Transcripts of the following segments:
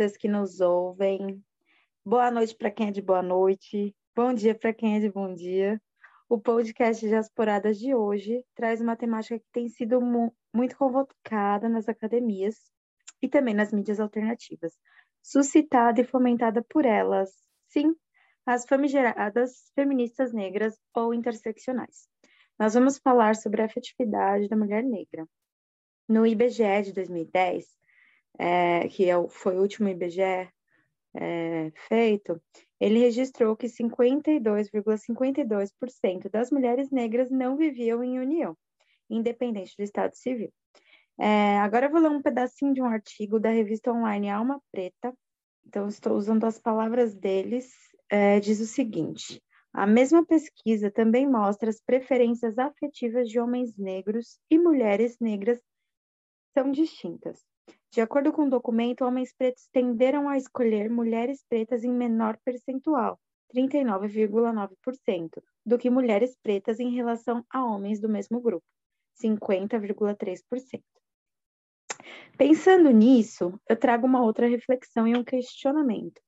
Vocês que nos ouvem. Boa noite para quem é de boa noite. Bom dia para quem é de bom dia. O podcast Diasporadas de hoje traz uma temática que tem sido mu muito convocada nas academias e também nas mídias alternativas, suscitada e fomentada por elas, sim, as famigeradas feministas negras ou interseccionais. Nós vamos falar sobre a afetividade da mulher negra. No IBGE de 2010, é, que é o, foi o último IBGE é, feito, ele registrou que 52,52% ,52 das mulheres negras não viviam em união, independente do estado civil. É, agora eu vou ler um pedacinho de um artigo da revista online Alma Preta. Então, estou usando as palavras deles. É, diz o seguinte: a mesma pesquisa também mostra as preferências afetivas de homens negros e mulheres negras são distintas. De acordo com o documento, homens pretos tenderam a escolher mulheres pretas em menor percentual, 39,9%, do que mulheres pretas em relação a homens do mesmo grupo, 50,3%. Pensando nisso, eu trago uma outra reflexão e um questionamento.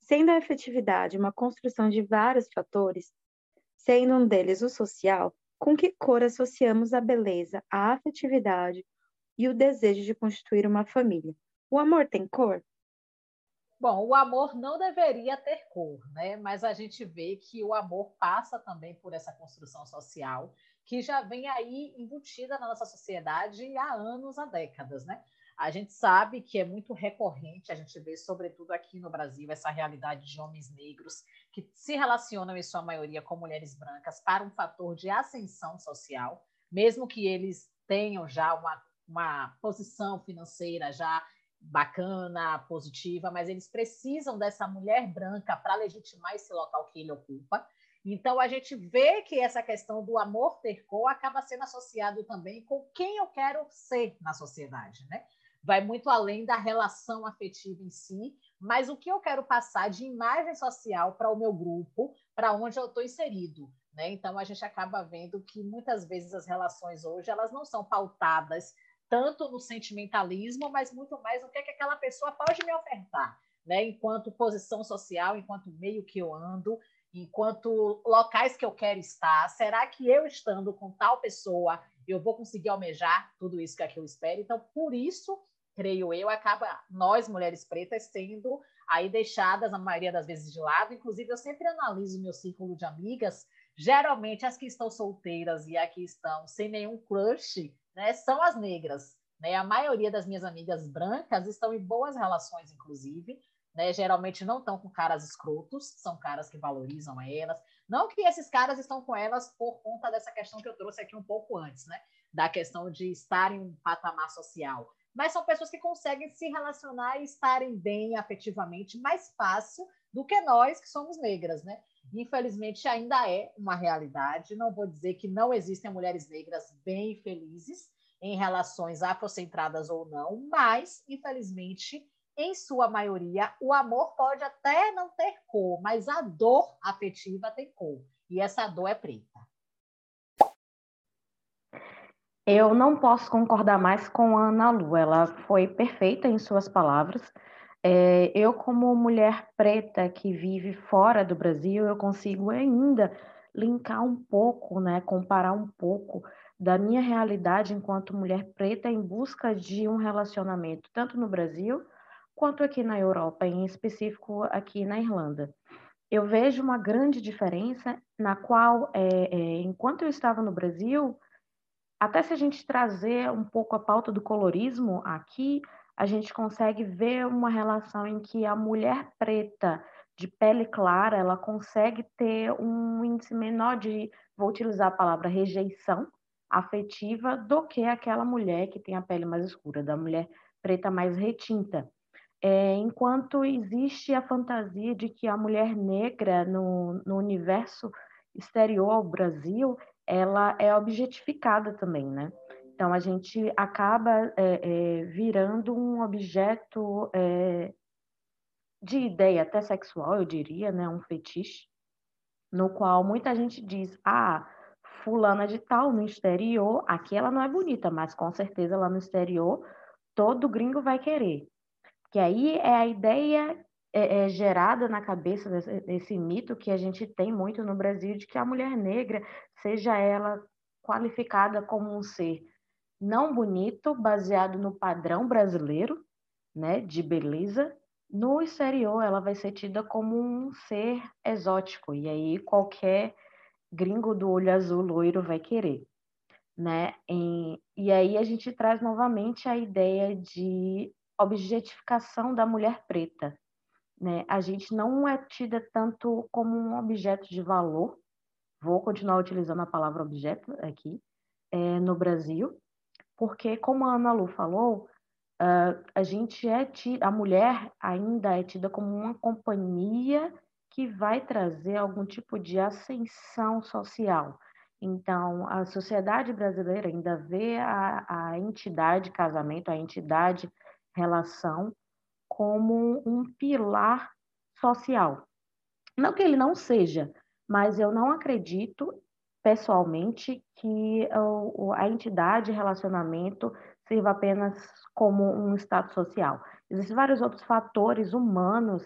Sendo a efetividade uma construção de vários fatores, sendo um deles o social, com que cor associamos a beleza, a afetividade, e o desejo de constituir uma família. O amor tem cor? Bom, o amor não deveria ter cor, né? Mas a gente vê que o amor passa também por essa construção social que já vem aí embutida na nossa sociedade há anos, há décadas, né? A gente sabe que é muito recorrente, a gente vê, sobretudo aqui no Brasil, essa realidade de homens negros que se relacionam, em sua maioria, com mulheres brancas para um fator de ascensão social, mesmo que eles tenham já uma uma posição financeira já bacana, positiva, mas eles precisam dessa mulher branca para legitimar esse local que ele ocupa. Então a gente vê que essa questão do amor ter cor acaba sendo associado também com quem eu quero ser na sociedade, né? Vai muito além da relação afetiva em si, mas o que eu quero passar de imagem social para o meu grupo, para onde eu estou inserido. Né? Então a gente acaba vendo que muitas vezes as relações hoje elas não são pautadas tanto no sentimentalismo, mas muito mais no que, é que aquela pessoa pode me ofertar, né? Enquanto posição social, enquanto meio que eu ando, enquanto locais que eu quero estar. Será que eu estando com tal pessoa eu vou conseguir almejar tudo isso que, é que eu espero? Então, por isso, creio eu, acaba nós mulheres pretas sendo aí deixadas a maioria das vezes de lado. Inclusive, eu sempre analiso meu círculo de amigas. Geralmente, as que estão solteiras e aqui estão sem nenhum crush, né, são as negras. Né? A maioria das minhas amigas brancas estão em boas relações, inclusive. Né? Geralmente não estão com caras escrotos, são caras que valorizam elas. Não que esses caras estão com elas por conta dessa questão que eu trouxe aqui um pouco antes, né? Da questão de estar em um patamar social. Mas são pessoas que conseguem se relacionar e estarem bem afetivamente mais fácil do que nós que somos negras, né? Infelizmente, ainda é uma realidade. Não vou dizer que não existem mulheres negras bem felizes em relações afrocentradas ou não, mas, infelizmente, em sua maioria, o amor pode até não ter cor, mas a dor afetiva tem cor. E essa dor é preta. Eu não posso concordar mais com a Ana Lu. Ela foi perfeita em suas palavras. É, eu, como mulher preta que vive fora do Brasil, eu consigo ainda linkar um pouco, né, comparar um pouco da minha realidade enquanto mulher preta em busca de um relacionamento, tanto no Brasil quanto aqui na Europa, em específico aqui na Irlanda. Eu vejo uma grande diferença na qual, é, é, enquanto eu estava no Brasil, até se a gente trazer um pouco a pauta do colorismo aqui, a gente consegue ver uma relação em que a mulher preta de pele clara, ela consegue ter um índice menor de, vou utilizar a palavra rejeição afetiva, do que aquela mulher que tem a pele mais escura, da mulher preta mais retinta. É, enquanto existe a fantasia de que a mulher negra no, no universo exterior ao Brasil, ela é objetificada também, né? Então, a gente acaba é, é, virando um objeto é, de ideia até sexual, eu diria, né? um fetiche, no qual muita gente diz: ah, fulana de tal no exterior, aqui ela não é bonita, mas com certeza lá no exterior todo gringo vai querer. Que aí é a ideia é, é gerada na cabeça desse, desse mito que a gente tem muito no Brasil de que a mulher negra, seja ela qualificada como um ser não bonito, baseado no padrão brasileiro, né, de beleza, no exterior ela vai ser tida como um ser exótico e aí qualquer gringo do olho azul loiro vai querer, né? E, e aí a gente traz novamente a ideia de objetificação da mulher preta, né? A gente não é tida tanto como um objeto de valor. Vou continuar utilizando a palavra objeto aqui é, no Brasil, porque como a Ana Lu falou, uh, a gente é tida, a mulher ainda é tida como uma companhia que vai trazer algum tipo de ascensão social. Então, a sociedade brasileira ainda vê a, a entidade casamento, a entidade relação, como um pilar social. Não que ele não seja, mas eu não acredito, pessoalmente, que a entidade relacionamento sirva apenas como um status social. Existem vários outros fatores humanos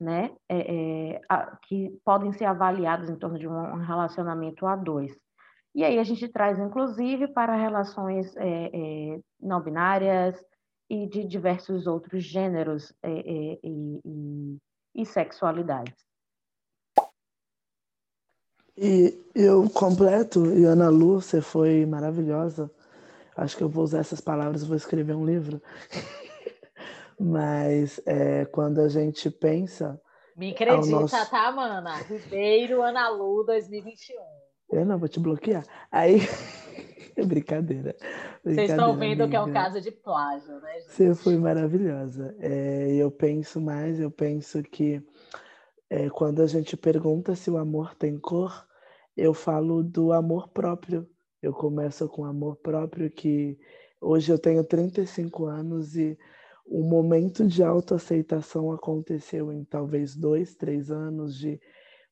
né, é, é, a, que podem ser avaliados em torno de um relacionamento a dois. E aí a gente traz, inclusive, para relações é, é não binárias e de diversos outros gêneros é, é, e, e, e sexualidades. E eu completo, e Ana Lu, você foi maravilhosa. Acho que eu vou usar essas palavras, vou escrever um livro. Mas é, quando a gente pensa. Me acredita, nosso... tá, mana? Ribeiro Ana Lu 2021. Eu não vou te bloquear. Aí. brincadeira, brincadeira. Vocês estão vendo amiga. que é um caso de plágio, né, gente? Você foi maravilhosa. É, eu penso mais, eu penso que é, quando a gente pergunta se o amor tem cor, eu falo do amor próprio. Eu começo com amor próprio, que hoje eu tenho 35 anos e o momento de autoaceitação aconteceu em talvez dois, três anos de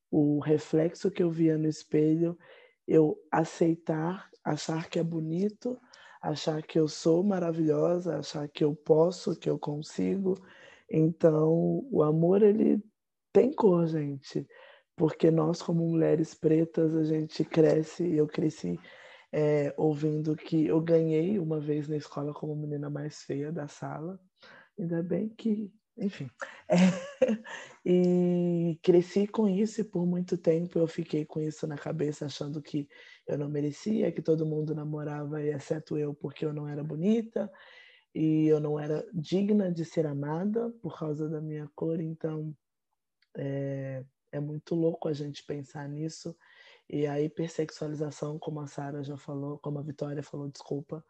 o reflexo que eu via no espelho, eu aceitar, achar que é bonito, achar que eu sou maravilhosa, achar que eu posso, que eu consigo. Então, o amor ele tem cor, gente, porque nós como mulheres pretas a gente cresce, eu cresci é, ouvindo que eu ganhei uma vez na escola como menina mais feia da sala. Ainda bem que, enfim. É, e cresci com isso e por muito tempo eu fiquei com isso na cabeça, achando que eu não merecia, que todo mundo namorava, exceto eu, porque eu não era bonita e eu não era digna de ser amada por causa da minha cor. Então, é, é muito louco a gente pensar nisso e a hipersexualização, como a Sara já falou, como a Vitória falou, desculpa,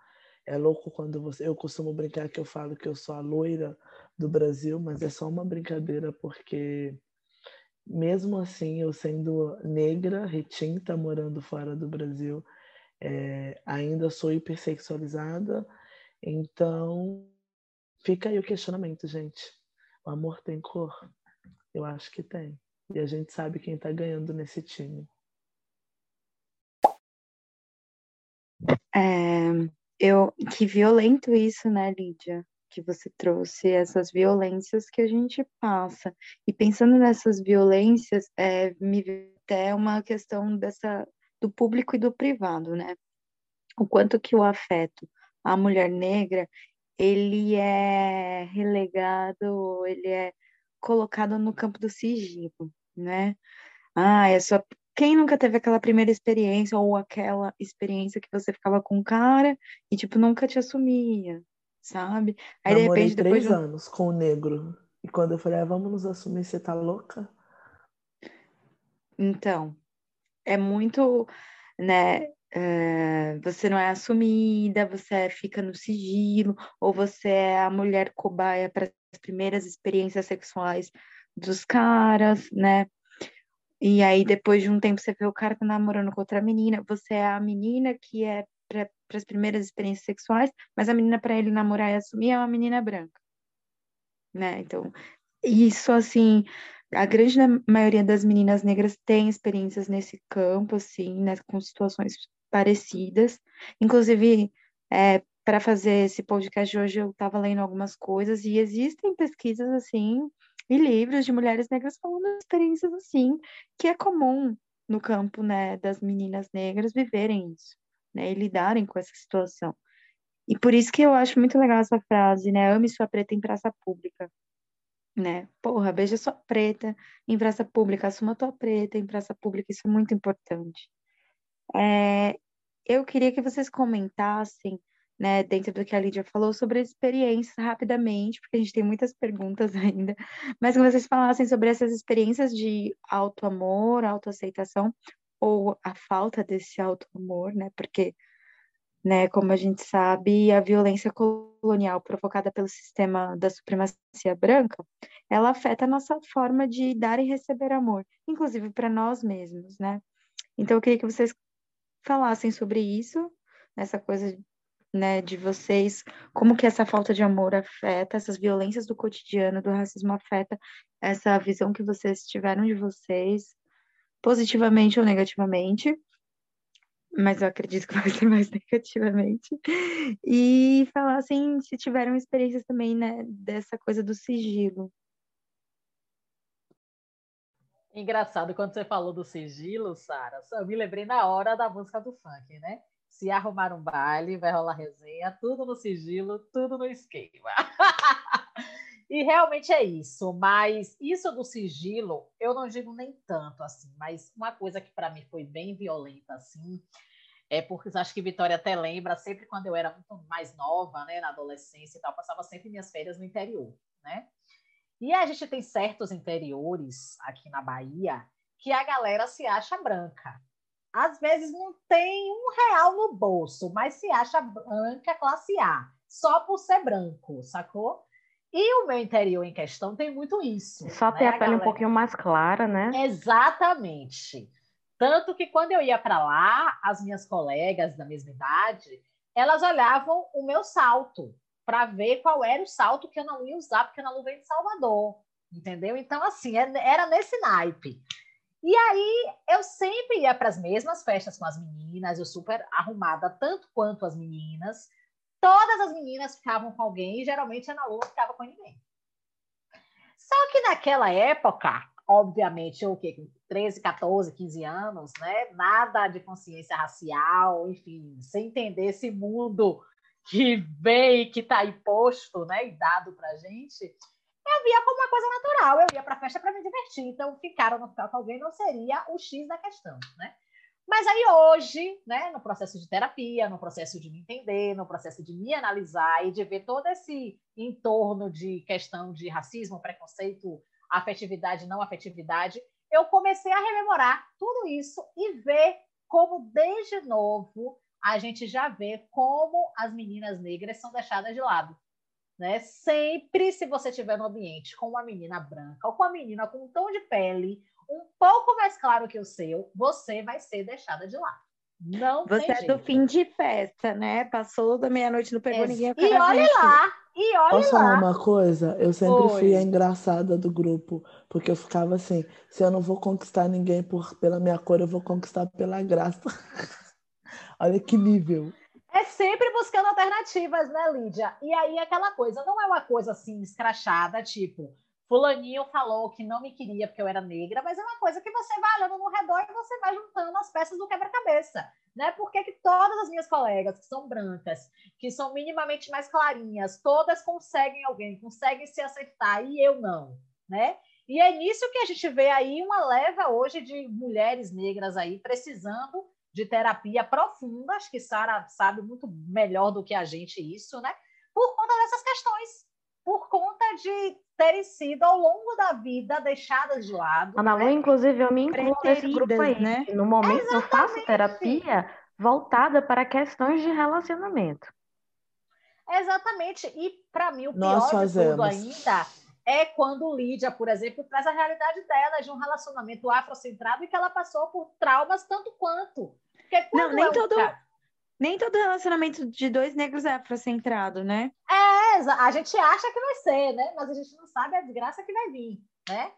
é louco quando você. Eu costumo brincar que eu falo que eu sou a loira do Brasil, mas é só uma brincadeira, porque mesmo assim, eu sendo negra, retinta, morando fora do Brasil, é, ainda sou hipersexualizada. Então, fica aí o questionamento, gente. O amor tem cor? Eu acho que tem. E a gente sabe quem está ganhando nesse time. É, eu, que violento isso, né, Lídia? Que você trouxe essas violências que a gente passa. E pensando nessas violências, é, me até uma questão dessa do público e do privado, né? O quanto que o afeto à mulher negra ele é relegado, ele é colocado no campo do sigilo, né? Ah, é só quem nunca teve aquela primeira experiência ou aquela experiência que você ficava com um cara e tipo nunca te assumia, sabe? Aí de repente depois três de anos com o negro e quando eu falei, ah, vamos nos assumir, você tá louca? Então, é muito, né? É, você não é assumida, você fica no sigilo, ou você é a mulher cobaia para as primeiras experiências sexuais dos caras, né? E aí, depois de um tempo, você vê o cara tá namorando com outra menina, você é a menina que é para as primeiras experiências sexuais, mas a menina para ele namorar e assumir é uma menina branca, né? Então, isso assim, a grande maioria das meninas negras tem experiências nesse campo, assim, né, com situações parecidas. Inclusive, é, para fazer esse podcast hoje eu estava lendo algumas coisas e existem pesquisas assim e livros de mulheres negras falando experiências assim, que é comum no campo, né, das meninas negras viverem isso, né, e lidarem com essa situação. E por isso que eu acho muito legal essa frase, né, ame sua preta em praça pública, né? Porra, beija sua preta em praça pública, assuma tua preta em praça pública, isso é muito importante. É, eu queria que vocês comentassem né, dentro do que a Lídia falou, sobre experiências rapidamente, porque a gente tem muitas perguntas ainda, mas que vocês falassem sobre essas experiências de auto-amor, autoaceitação, ou a falta desse auto-amor, né, porque, né, como a gente sabe, a violência colonial provocada pelo sistema da supremacia branca, ela afeta a nossa forma de dar e receber amor, inclusive para nós mesmos, né. Então, eu queria que vocês falassem sobre isso, essa coisa né, de vocês, como que essa falta de amor afeta, essas violências do cotidiano, do racismo afeta essa visão que vocês tiveram de vocês, positivamente ou negativamente, mas eu acredito que vai ser mais negativamente, e falar assim, se tiveram experiências também, né, dessa coisa do sigilo. Engraçado, quando você falou do sigilo, Sara, eu me lembrei na hora da música do funk, né? se arrumar um baile, vai rolar resenha, tudo no sigilo, tudo no esquema. e realmente é isso, mas isso do sigilo, eu não digo nem tanto assim, mas uma coisa que para mim foi bem violenta assim, é porque acho que Vitória até lembra, sempre quando eu era muito mais nova, né, na adolescência e tal, passava sempre minhas férias no interior, né? E a gente tem certos interiores aqui na Bahia que a galera se acha branca, às vezes não tem um real no bolso, mas se acha branca classe A, só por ser branco, sacou? E o meu interior em questão tem muito isso. Só né, ter a, a pele galera... um pouquinho mais clara, né? Exatamente. Tanto que quando eu ia para lá, as minhas colegas da mesma idade, elas olhavam o meu salto para ver qual era o salto que eu não ia usar, porque eu não venho de Salvador, entendeu? Então, assim, é, era nesse naipe. E aí eu sempre ia para as mesmas festas com as meninas, eu super arrumada tanto quanto as meninas. Todas as meninas ficavam com alguém e geralmente a Ana Lua ficava com ninguém. Só que naquela época, obviamente, eu o quê? 13, 14, 15 anos, né? Nada de consciência racial, enfim, sem entender esse mundo que vem, que está imposto, né, e dado para gente eu via como uma coisa natural, eu ia para a festa para me divertir, então ficar ou não ficar com alguém não seria o X da questão, né? Mas aí hoje, né, no processo de terapia, no processo de me entender, no processo de me analisar e de ver todo esse entorno de questão de racismo, preconceito, afetividade, não afetividade, eu comecei a rememorar tudo isso e ver como desde novo a gente já vê como as meninas negras são deixadas de lado. Né? Sempre, se você estiver no ambiente com uma menina branca ou com uma menina com um tom de pele um pouco mais claro que o seu, você vai ser deixada de lado. Não Você é jeito. do fim de festa, né? Passou da meia-noite, não pegou é. ninguém. E olha lá, e olha Posso lá. falar uma coisa? Eu sempre Oi. fui a engraçada do grupo, porque eu ficava assim: se eu não vou conquistar ninguém por, pela minha cor, eu vou conquistar pela graça. olha que nível. É sempre buscando alternativas, né, Lídia? E aí aquela coisa, não é uma coisa assim escrachada, tipo, fulaninho falou que não me queria porque eu era negra, mas é uma coisa que você vai olhando no redor e você vai juntando as peças do quebra-cabeça, né? Porque que todas as minhas colegas que são brancas, que são minimamente mais clarinhas, todas conseguem alguém, conseguem se acertar e eu não, né? E é nisso que a gente vê aí uma leva hoje de mulheres negras aí precisando de terapia profunda, acho que Sara sabe muito melhor do que a gente isso, né? Por conta dessas questões, por conta de terem sido ao longo da vida deixadas de lado. Ana Lu, né? inclusive, eu me incluo nesse grupo aí. Né? No momento Exatamente. eu faço terapia voltada para questões de relacionamento. Exatamente. E para mim o pior de tudo ainda é quando Lídia, por exemplo, traz a realidade dela de um relacionamento afrocentrado e que ela passou por traumas tanto quanto. Não, nem é todo. Cara... Nem todo relacionamento de dois negros é afrocentrado, né? É, a gente acha que vai ser, né? Mas a gente não sabe a desgraça que vai vir, né?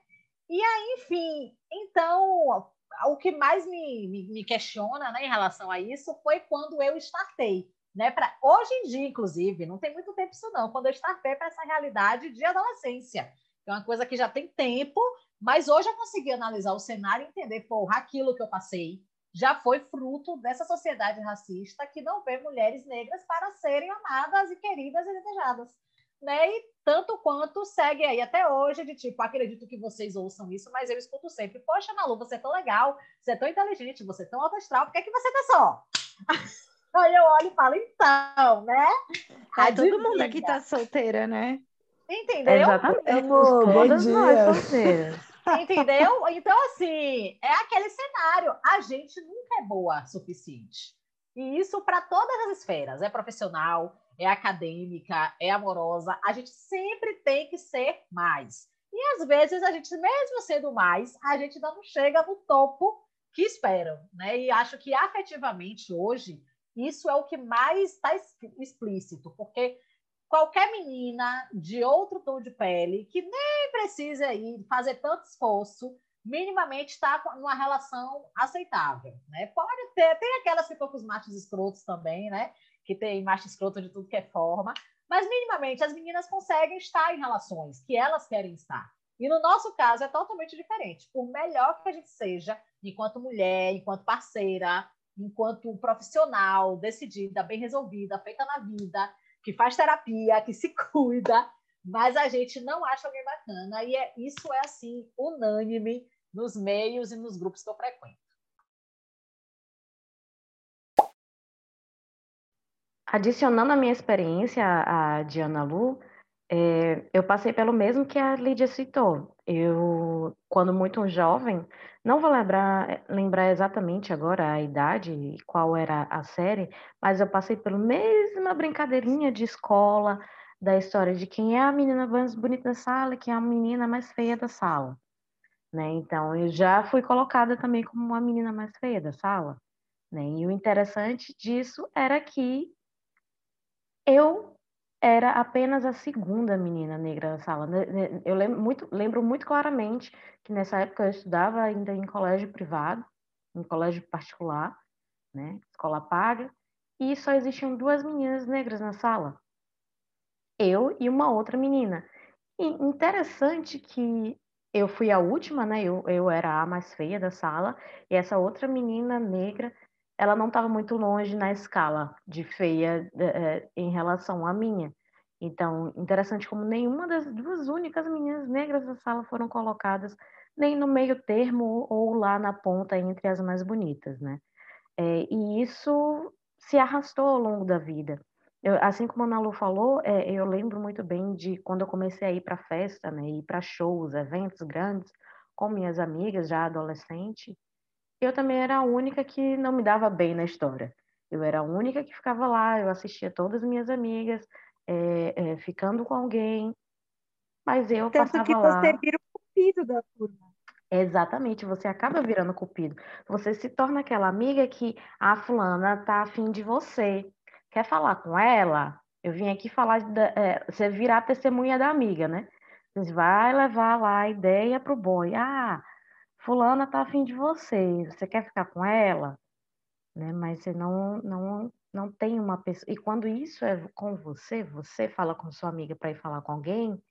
E aí, enfim, então, o que mais me, me, me questiona né, em relação a isso foi quando eu startei, né? Para hoje em dia, inclusive, não tem muito tempo isso não, quando eu estartei para essa realidade de adolescência. É uma coisa que já tem tempo, mas hoje eu consegui analisar o cenário e entender, porra, aquilo que eu passei já foi fruto dessa sociedade racista que não vê mulheres negras para serem amadas e queridas e desejadas. Né? E tanto quanto segue aí até hoje, de tipo, acredito que vocês ouçam isso, mas eu escuto sempre, poxa, Malu, você é tão legal, você é tão inteligente, você é tão alto astral, por que, é que você tá só? Aí eu olho e falo, então, né? É, todo mundo aqui tá solteira, né? Entendeu? Exatamente. Todas nós solteiras. Entendeu? Então, assim, é aquele cenário. A gente nunca é boa o suficiente. E isso para todas as esferas. É profissional, é acadêmica, é amorosa. A gente sempre tem que ser mais. E às vezes a gente, mesmo sendo mais, a gente não chega no topo que esperam. Né? E acho que afetivamente hoje isso é o que mais está explícito, porque qualquer menina de outro tom de pele que nem precisa ir fazer tanto esforço, minimamente está numa relação aceitável, né? Pode ter, tem aquelas que estão com os machos escrotos também, né? Que tem macho escroto de tudo que é forma, mas minimamente as meninas conseguem estar em relações que elas querem estar. E no nosso caso é totalmente diferente. Por melhor que a gente seja, enquanto mulher, enquanto parceira, enquanto profissional, decidida, bem resolvida, feita na vida, que faz terapia, que se cuida, mas a gente não acha alguém bacana. E é, isso é, assim, unânime nos meios e nos grupos que eu frequento. Adicionando a minha experiência a Diana Lu, é, eu passei pelo mesmo que a Lídia citou. Eu, quando muito jovem, não vou lembrar, lembrar exatamente agora a idade e qual era a série, mas eu passei pela mesma brincadeirinha de escola, da história de quem é a menina mais bonita da sala quem é a menina mais feia da sala. Né? Então, eu já fui colocada também como uma menina mais feia da sala. Né? E o interessante disso era que eu era apenas a segunda menina negra da sala. Né, né, eu lembro muito, lembro muito claramente que nessa época eu estudava ainda em colégio privado, em colégio particular, né, escola paga, e só existiam duas meninas negras na sala. Eu e uma outra menina. E interessante que eu fui a última, né? Eu, eu era a mais feia da sala, e essa outra menina negra ela não estava muito longe na escala de feia é, em relação à minha. Então, interessante como nenhuma das duas únicas meninas negras da sala foram colocadas nem no meio termo ou lá na ponta entre as mais bonitas, né? É, e isso se arrastou ao longo da vida. Eu, assim como a Nalu falou, é, eu lembro muito bem de quando eu comecei a ir para festa, né, ir para shows, eventos grandes, com minhas amigas já adolescente, eu também era a única que não me dava bem na história. Eu era a única que ficava lá, eu assistia todas as minhas amigas, é, é, ficando com alguém, mas eu Tanto passava que lá... você vira o cupido da turma. Exatamente, você acaba virando cupido. Você se torna aquela amiga que a ah, fulana tá afim de você. Quer falar com ela? Eu vim aqui falar, de, é, você virar testemunha da amiga, né? Você vai levar lá a ideia pro boi. Ah, fulana tá afim de você, você quer ficar com ela? Né? Mas você não, não, não tem uma pessoa. E quando isso é com você, você fala com sua amiga para ir falar com alguém,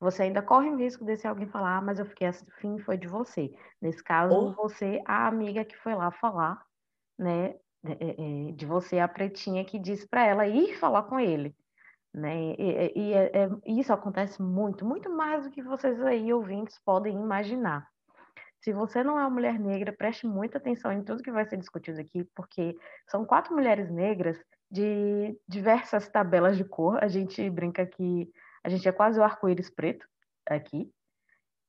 você ainda corre o risco desse alguém falar, ah, mas eu fiquei afim, foi de você. Nesse caso, Ou... você, a amiga que foi lá falar, né? É, é, de você, a pretinha que disse para ela ir falar com ele. Né? E, e é, é, isso acontece muito, muito mais do que vocês aí ouvintes podem imaginar. Se você não é uma mulher negra, preste muita atenção em tudo que vai ser discutido aqui, porque são quatro mulheres negras de diversas tabelas de cor. A gente brinca que a gente é quase o arco-íris preto aqui.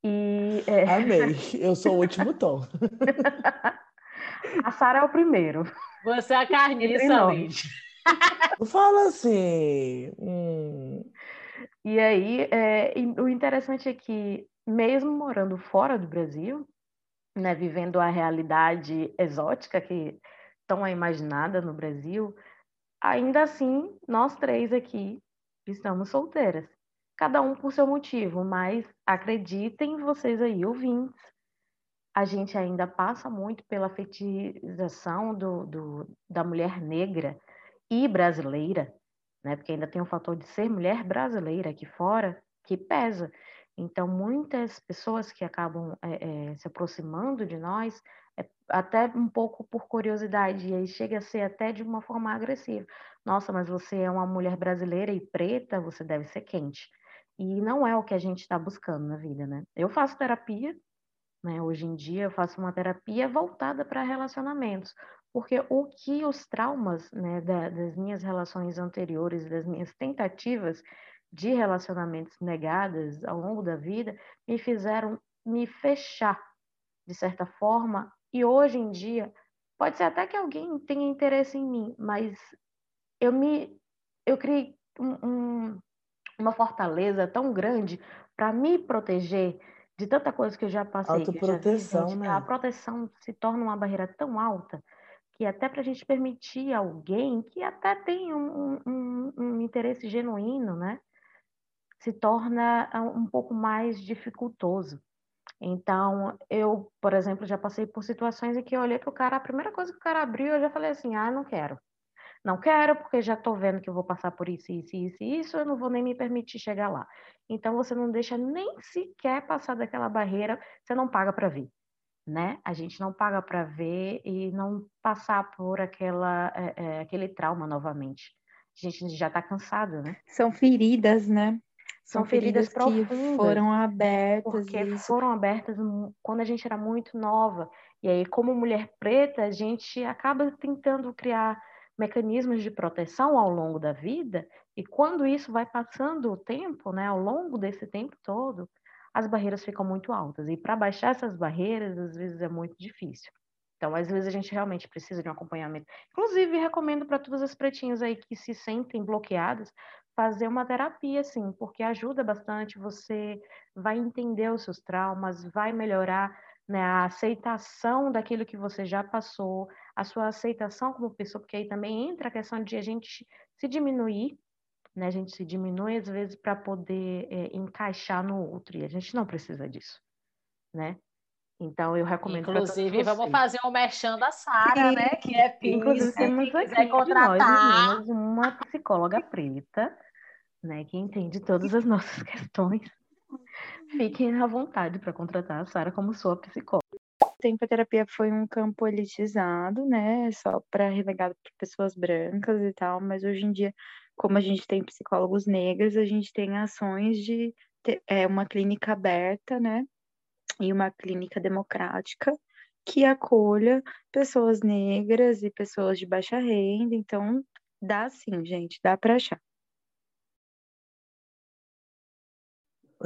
E, é... Amei, eu sou o último tom. a Sara é o primeiro. Você é a carniça, Fala assim. Hum... E aí, é, o interessante é que, mesmo morando fora do Brasil, né, vivendo a realidade exótica que tão é imaginada no Brasil, ainda assim, nós três aqui estamos solteiras. Cada um por seu motivo, mas acreditem vocês aí, ouvintes, a gente ainda passa muito pela fetichização do, do, da mulher negra e brasileira, né? Porque ainda tem o fator de ser mulher brasileira aqui fora que pesa. Então, muitas pessoas que acabam é, é, se aproximando de nós, é, até um pouco por curiosidade, e aí chega a ser até de uma forma agressiva. Nossa, mas você é uma mulher brasileira e preta, você deve ser quente. E não é o que a gente está buscando na vida, né? Eu faço terapia, né? Hoje em dia eu faço uma terapia voltada para relacionamentos, porque o que os traumas, né, da, das minhas relações anteriores, das minhas tentativas de relacionamentos negadas ao longo da vida, me fizeram me fechar de certa forma, e hoje em dia pode ser até que alguém tenha interesse em mim, mas eu me eu criei um, um, uma fortaleza tão grande para me proteger de tanta coisa que eu já passei. Autoproteção, vi, né? A proteção se torna uma barreira tão alta que até para a gente permitir alguém que até tem um, um, um, interesse genuíno, né, se torna ah, um pouco mais dificultoso. Então, eu, por exemplo, já passei por situações em que eu olhei para o cara, a primeira coisa que o cara abriu, eu já falei assim: ah, não quero. Não quero, porque já estou vendo que eu vou passar por isso, isso, isso, isso, eu não vou nem me permitir chegar lá. Então, você não deixa nem sequer passar daquela barreira, você não paga para ver, né? A gente não paga para ver e não passar por aquela, é, é, aquele trauma novamente. A gente já está cansado, né? São feridas, né? São, São feridas, feridas que foram abertas. Porque isso. foram abertas quando a gente era muito nova. E aí, como mulher preta, a gente acaba tentando criar mecanismos de proteção ao longo da vida, e quando isso vai passando o tempo, né, ao longo desse tempo todo, as barreiras ficam muito altas. E para baixar essas barreiras, às vezes é muito difícil. Então, às vezes a gente realmente precisa de um acompanhamento. Inclusive, recomendo para todas as pretinhas aí que se sentem bloqueadas, fazer uma terapia, sim, porque ajuda bastante, você vai entender os seus traumas, vai melhorar né, a aceitação daquilo que você já passou, a sua aceitação como pessoa, porque aí também entra a questão de a gente se diminuir, né, a gente se diminui às vezes para poder é, encaixar no outro, e a gente não precisa disso, né? Então, eu recomendo Inclusive, vamos fazer um merchan da Sara, né? Que é pizza, Inclusive, temos aqui contratar. nós, uma psicóloga preta né, que entende todas as nossas questões, fiquem à vontade para contratar a Sara como sua psicóloga. A terapia foi um campo elitizado, né, só para relegado para pessoas brancas e tal, mas hoje em dia, como a gente tem psicólogos negros, a gente tem ações de ter, é, uma clínica aberta, né, e uma clínica democrática que acolha pessoas negras e pessoas de baixa renda, então dá sim, gente, dá para achar.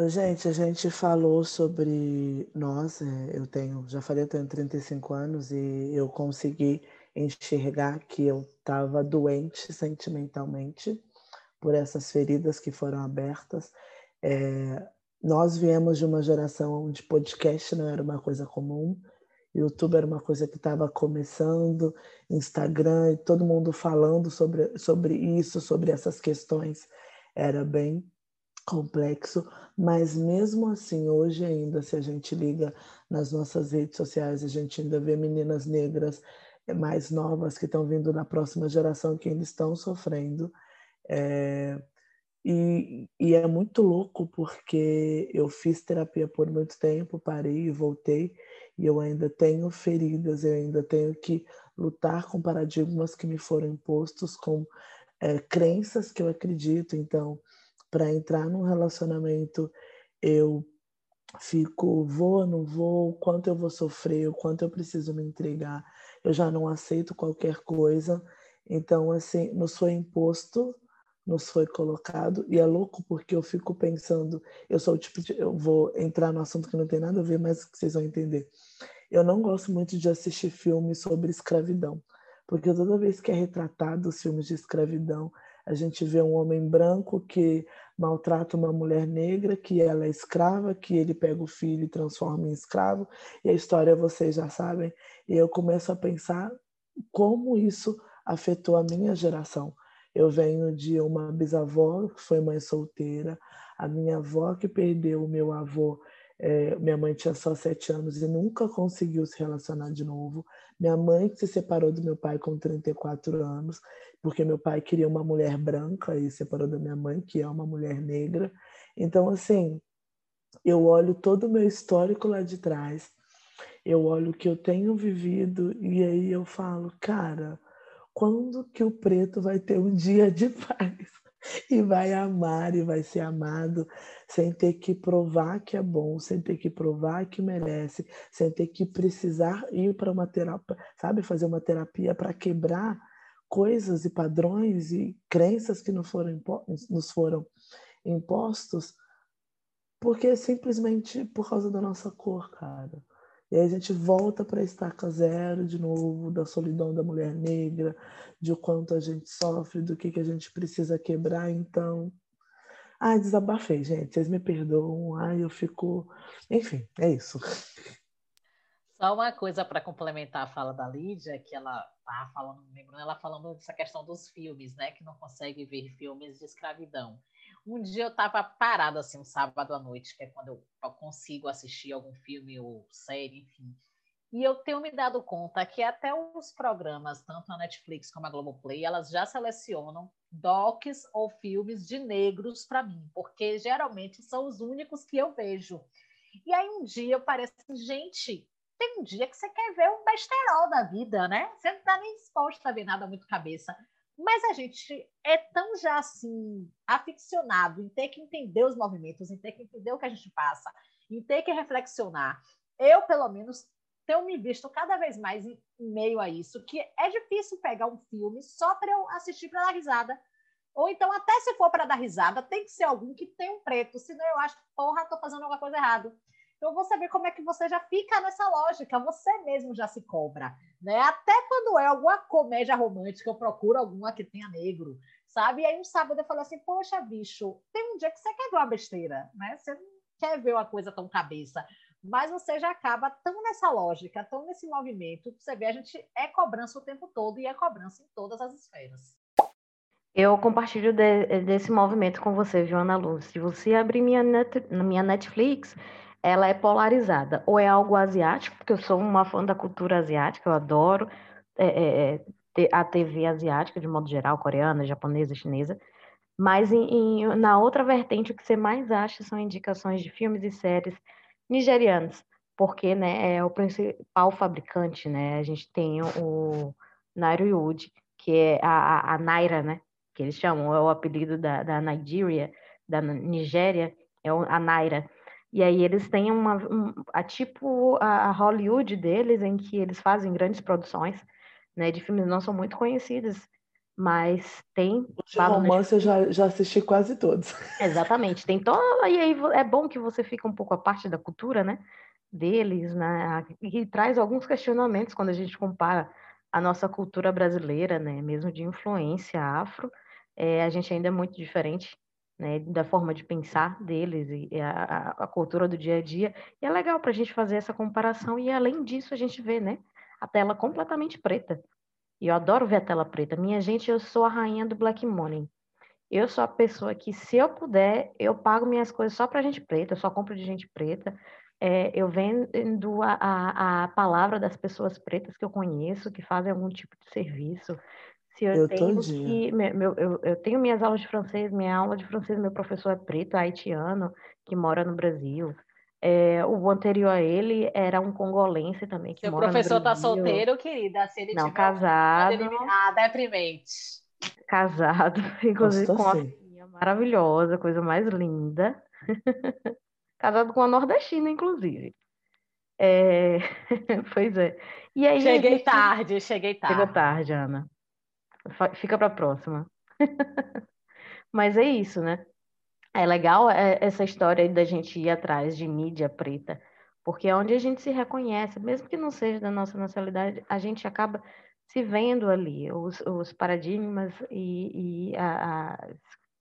Gente, a gente falou sobre nós, é, eu tenho, já falei, eu tenho 35 anos e eu consegui enxergar que eu estava doente sentimentalmente por essas feridas que foram abertas. É, nós viemos de uma geração onde podcast não era uma coisa comum, YouTube era uma coisa que estava começando, Instagram e todo mundo falando sobre, sobre isso, sobre essas questões, era bem complexo, mas mesmo assim, hoje ainda, se a gente liga nas nossas redes sociais, a gente ainda vê meninas negras eh, mais novas que estão vindo na próxima geração que ainda estão sofrendo. É, e, e, é muito louco porque eu fiz terapia por muito tempo, parei e voltei, e eu ainda tenho feridas, eu ainda tenho que lutar com paradigmas que me foram impostos, com é, crenças que eu acredito. Então, para entrar num relacionamento, eu fico, vou, não vou, quanto eu vou sofrer, o quanto eu preciso me entregar. Eu já não aceito qualquer coisa. Então, assim, nos foi imposto, nos foi colocado, e é louco porque eu fico pensando, eu sou o tipo de, eu vou entrar no assunto que não tem nada a ver, mas que vocês vão entender. Eu não gosto muito de assistir filmes sobre escravidão, porque toda vez que é retratado os filmes de escravidão, a gente vê um homem branco que maltrata uma mulher negra, que ela é escrava, que ele pega o filho e transforma em escravo, e a história vocês já sabem. E eu começo a pensar como isso afetou a minha geração. Eu venho de uma bisavó que foi mãe solteira, a minha avó que perdeu o meu avô É, minha mãe tinha só sete anos e nunca conseguiu se relacionar de novo. Minha mãe se separou do meu pai com 34 anos, porque meu pai queria uma mulher branca e separou da minha mãe, que é uma mulher negra. Então, assim, eu olho todo o meu histórico lá de trás, eu olho o que eu tenho vivido e aí eu falo, cara, quando que o preto vai ter um dia de paz? e vai amar e vai ser amado sem ter que provar que é bom, sem ter que provar que merece, sem ter que precisar ir para uma terapia, sabe, fazer uma terapia para quebrar coisas e padrões e crenças que não foram nos foram impostos, porque simplesmente por causa da nossa cor, cara. E aí a gente volta para a estaca zero de novo, da solidão da mulher negra, de o quanto a gente sofre, do que, que a gente precisa quebrar. Então, ai, desabafei, gente. Vocês me perdoam. Ai, eu fico. Enfim, é isso. Só uma coisa para complementar a fala da Lídia, que ela tá falando, lembrando, ela falando dessa questão dos filmes, né? Que não consegue ver filmes de escravidão. Um dia eu estava parada assim, um sábado à noite, que é quando eu consigo assistir algum filme ou série, enfim. E eu tenho me dado conta que até os programas, tanto a Netflix como a Globoplay, elas já selecionam docs ou filmes de negros para mim, porque geralmente são os únicos que eu vejo. E aí um dia eu pareço, gente, tem um dia que você quer ver um besterol da vida, né? Você não está nem disposto a ver nada muito cabeça. Mas a gente é tão já assim aficionado em ter que entender os movimentos, em ter que entender o que a gente passa, em ter que reflexionar. Eu, pelo menos, tenho me visto cada vez mais em meio a isso, que é difícil pegar um filme só para eu assistir para dar risada. Ou então, até se for para dar risada, tem que ser algum que tem um preto, senão eu acho, porra, tô fazendo alguma coisa errada. Então, você vê como é que você já fica nessa lógica, você mesmo já se cobra, né? Até quando é alguma comédia romântica, eu procuro alguma que tenha negro, sabe? E aí um sábado eu falo assim, poxa, bicho, tem um dia que você quer ver uma besteira, né? Você não quer ver uma coisa tão cabeça, mas você já acaba tão nessa lógica, tão nesse movimento, você vê, a gente é cobrança o tempo todo e é cobrança em todas as esferas. Eu compartilho de, desse movimento com você, Joana Luz. Se você abrir minha, net, minha Netflix, ela é polarizada. Ou é algo asiático, porque eu sou uma fã da cultura asiática, eu adoro é, é, é a TV asiática, de modo geral, coreana, japonesa, chinesa. Mas em, em, na outra vertente, o que você mais acha são indicações de filmes e séries nigerianos, porque né, é o principal fabricante, né? A gente tem o Nairobi, que é a, a, a Naira, né? Que eles chamam, é o apelido da, da Nigeria, da Nigéria, é a Naira e aí eles têm uma, um, a tipo a, Hollywood deles, em que eles fazem grandes produções, né, de filmes não são muito conhecidos, mas tem... De romance eu já, já assisti quase todos. Exatamente, tem todo... E aí é bom que você fica um pouco a parte da cultura, né, deles, né, e traz alguns questionamentos quando a gente compara a nossa cultura brasileira, né, mesmo de influência afro, é, a gente ainda é muito diferente né, da forma de pensar deles e a, a, cultura do dia a dia. E é legal para a gente fazer essa comparação e além disso a gente vê, né, a tela completamente preta. E eu adoro ver a tela preta. Minha gente, eu sou a rainha do Black Money. Eu sou a pessoa que, se eu puder, eu pago minhas coisas só para gente preta, eu só compro de gente preta. É, eu vendo a, a, a palavra das pessoas pretas que eu conheço, que fazem algum tipo de serviço. Se eu, eu tenho que, meu, eu, eu tenho minhas aulas de francês, minha aula de francês, meu professor é preto, haitiano, que mora no Brasil. É, o anterior a ele era um congolense também, que Seu mora professor no tá solteiro, querida? Se ele Não, casado. Ah, deprimente. Casado, inclusive com uma filha maravilhosa, coisa mais linda. casado com uma nordestina, inclusive. É... pois é. E aí, cheguei gente... tarde, cheguei tarde. Chegou tarde, Ana. Fica para a próxima. Mas é isso, né? É legal é, essa história da gente ir atrás de mídia preta, porque é onde a gente se reconhece, mesmo que não seja da nossa nacionalidade, a gente acaba se vendo ali. Os, os paradigmas e, e a, as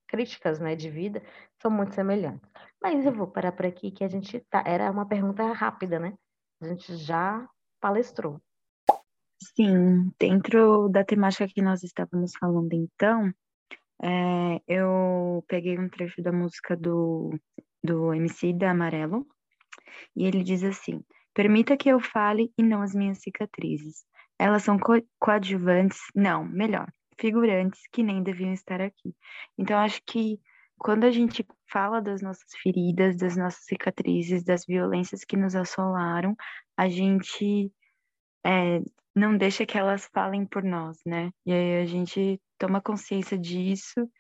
críticas né, de vida são muito semelhantes. Mas eu vou parar por aqui, que a gente tá. Era uma pergunta rápida, né? A gente já palestrou. Sim, dentro da temática que nós estávamos falando então, é, eu peguei um trecho da música do, do MC da Amarelo, E ele diz assim: Permita que eu fale e não as minhas cicatrizes. Elas são co coadjuvantes, não, melhor, figurantes que nem deviam estar aqui. Então, acho que quando a gente fala das nossas feridas, das nossas cicatrizes, das violências que nos assolaram, a gente é, não deixa que elas falem por nós, né? E aí a gente toma consciência disso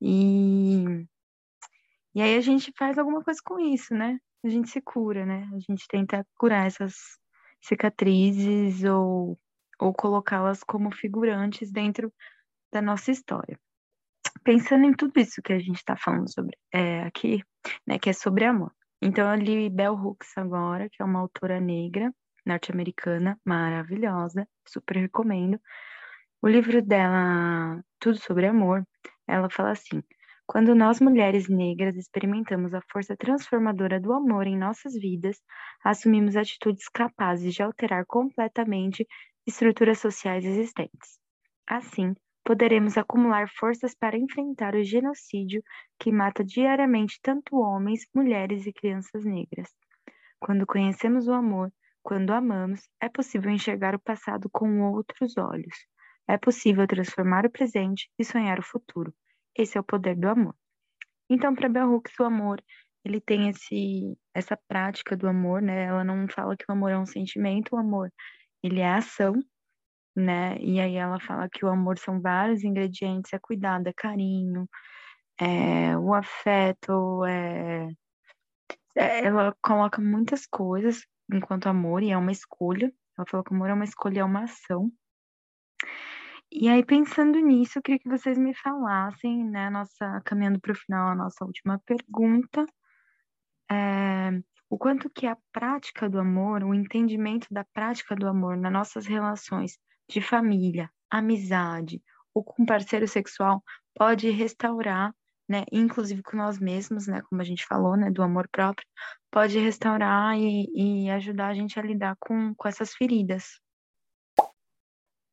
e, e aí a gente faz alguma coisa com isso, né? A gente se cura, né? A gente tenta curar essas cicatrizes ou, ou colocá-las como figurantes dentro da nossa história pensando em tudo isso que a gente está falando sobre é, aqui, né, que é sobre amor. Então eu li Bell Hooks agora, que é uma autora negra, norte-americana, maravilhosa, super recomendo. O livro dela, Tudo sobre Amor, ela fala assim: quando nós mulheres negras experimentamos a força transformadora do amor em nossas vidas, assumimos atitudes capazes de alterar completamente estruturas sociais existentes. Assim, poderemos acumular forças para enfrentar o genocídio que mata diariamente tanto homens, mulheres e crianças negras. Quando conhecemos o amor, quando amamos, é possível enxergar o passado com outros olhos. É possível transformar o presente e sonhar o futuro. Esse é o poder do amor. Então, para Bell Hooks, o amor, ele tem esse, essa prática do amor, né? Ela não fala que o amor é um sentimento, o amor, ele é ação, né? E aí ela fala que o amor são vários ingredientes, é cuidado, é carinho, é o afeto, é... é ela coloca muitas coisas enquanto amor, e é uma escolha. Ela falou que amor é uma escolha, é uma ação. E aí, pensando nisso, eu queria que vocês me falassem, né, nossa, caminhando para o final, a nossa última pergunta, é, o quanto que a prática do amor, o entendimento da prática do amor nas nossas relações de família, amizade ou com parceiro sexual pode restaurar, né, inclusive com nós mesmos, né, como a gente falou, né, do amor próprio, pode restaurar e, e ajudar a gente a lidar com, com essas feridas.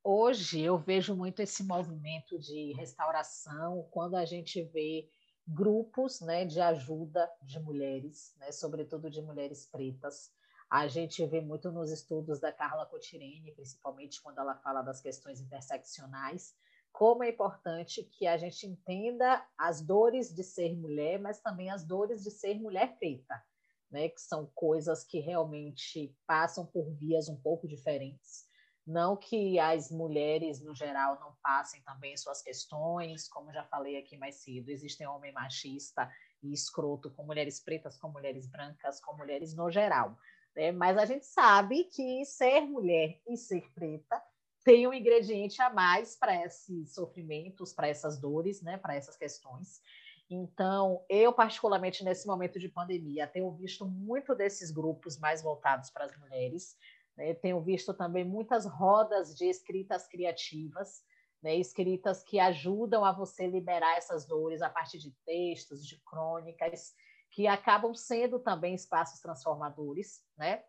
Hoje eu vejo muito esse movimento de restauração quando a gente vê grupos né, de ajuda de mulheres, né, sobretudo de mulheres pretas, a gente vê muito nos estudos da Carla Cotirene, principalmente quando ela fala das questões interseccionais, como é importante que a gente entenda as dores de ser mulher, mas também as dores de ser mulher preta, né? que são coisas que realmente passam por vias um pouco diferentes. Não que as mulheres, no geral, não passem também suas questões, como já falei aqui mais cedo, existem homem machista e escroto com mulheres pretas, com mulheres brancas, com mulheres no geral. Né? Mas a gente sabe que ser mulher e ser preta tem um ingrediente a mais para esses sofrimentos, para essas dores, né? para essas questões. Então, eu, particularmente nesse momento de pandemia, tenho visto muito desses grupos mais voltados para as mulheres. Né? Tenho visto também muitas rodas de escritas criativas, né? escritas que ajudam a você liberar essas dores a partir de textos, de crônicas que acabam sendo também espaços transformadores, né?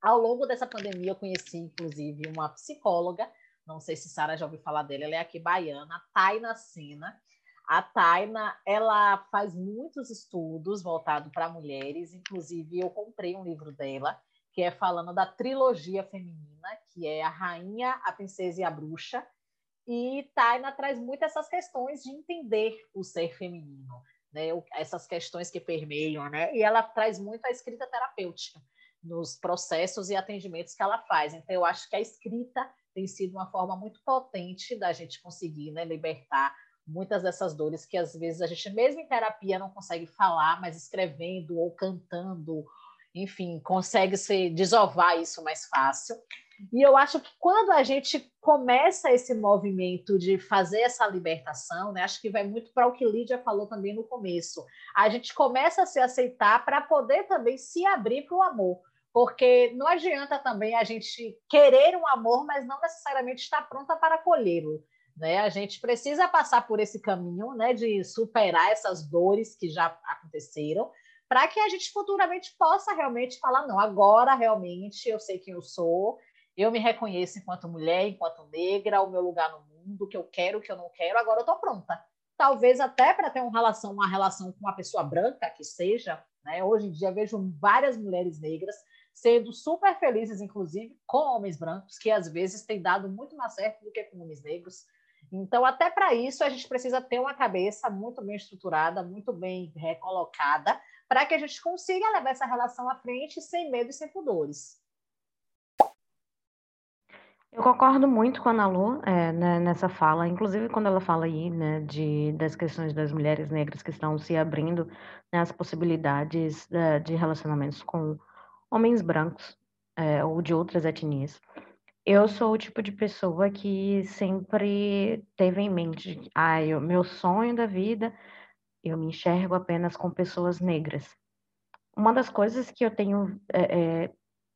Ao longo dessa pandemia, eu conheci, inclusive, uma psicóloga, não sei se Sara já ouviu falar dela, ela é aqui baiana, Taina Sena. A Taina, ela faz muitos estudos voltados para mulheres, inclusive eu comprei um livro dela, que é falando da trilogia feminina, que é a rainha, a princesa e a bruxa. E Taina traz muito essas questões de entender o ser feminino, né, essas questões que permeiam, né? E ela traz muito a escrita terapêutica nos processos e atendimentos que ela faz. Então, eu acho que a escrita tem sido uma forma muito potente da gente conseguir né, libertar muitas dessas dores que às vezes a gente mesmo em terapia não consegue falar, mas escrevendo ou cantando, enfim, consegue se desovar isso mais fácil. E eu acho que quando a gente começa esse movimento de fazer essa libertação, né, acho que vai muito para o que Lídia falou também no começo. A gente começa a se aceitar para poder também se abrir para o amor. Porque não adianta também a gente querer um amor, mas não necessariamente estar pronta para acolhê-lo. Né? A gente precisa passar por esse caminho né, de superar essas dores que já aconteceram, para que a gente futuramente possa realmente falar: não, agora realmente eu sei quem eu sou, eu me reconheço enquanto mulher, enquanto negra, o meu lugar no mundo, o que eu quero, o que eu não quero, agora eu estou pronta. Talvez até para ter uma relação, uma relação com uma pessoa branca que seja, Né? Hoje em dia vejo várias mulheres negras sendo super felizes, inclusive, com homens brancos, que às vezes têm dado muito mais certo do que com homens negros. Então, até para isso, a gente precisa ter uma cabeça muito bem estruturada, muito bem recolocada, para que a gente consiga levar essa relação à frente sem medo e sem pudores. Eu concordo muito com a Ana Lu é, né, nessa fala, inclusive quando ela fala aí né, de, das questões das mulheres negras que estão se abrindo né, as possibilidades de, de relacionamentos com homens brancos é, ou de outras etnias. Eu sou o tipo de pessoa que sempre teve em mente, ah, meu sonho da vida, eu me enxergo apenas com pessoas negras. Uma das coisas que eu tenho é, é,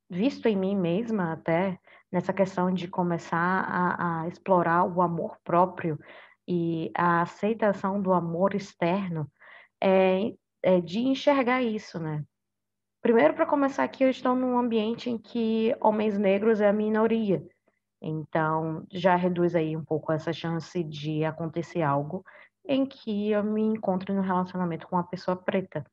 visto em mim mesma até nessa questão de começar a, a explorar o amor próprio e a aceitação do amor externo é, é de enxergar isso, né? Primeiro, para começar aqui, eu estou num ambiente em que homens negros é a minoria. Então, já reduz aí um pouco essa chance de acontecer algo em que eu me encontro no relacionamento com uma pessoa preta.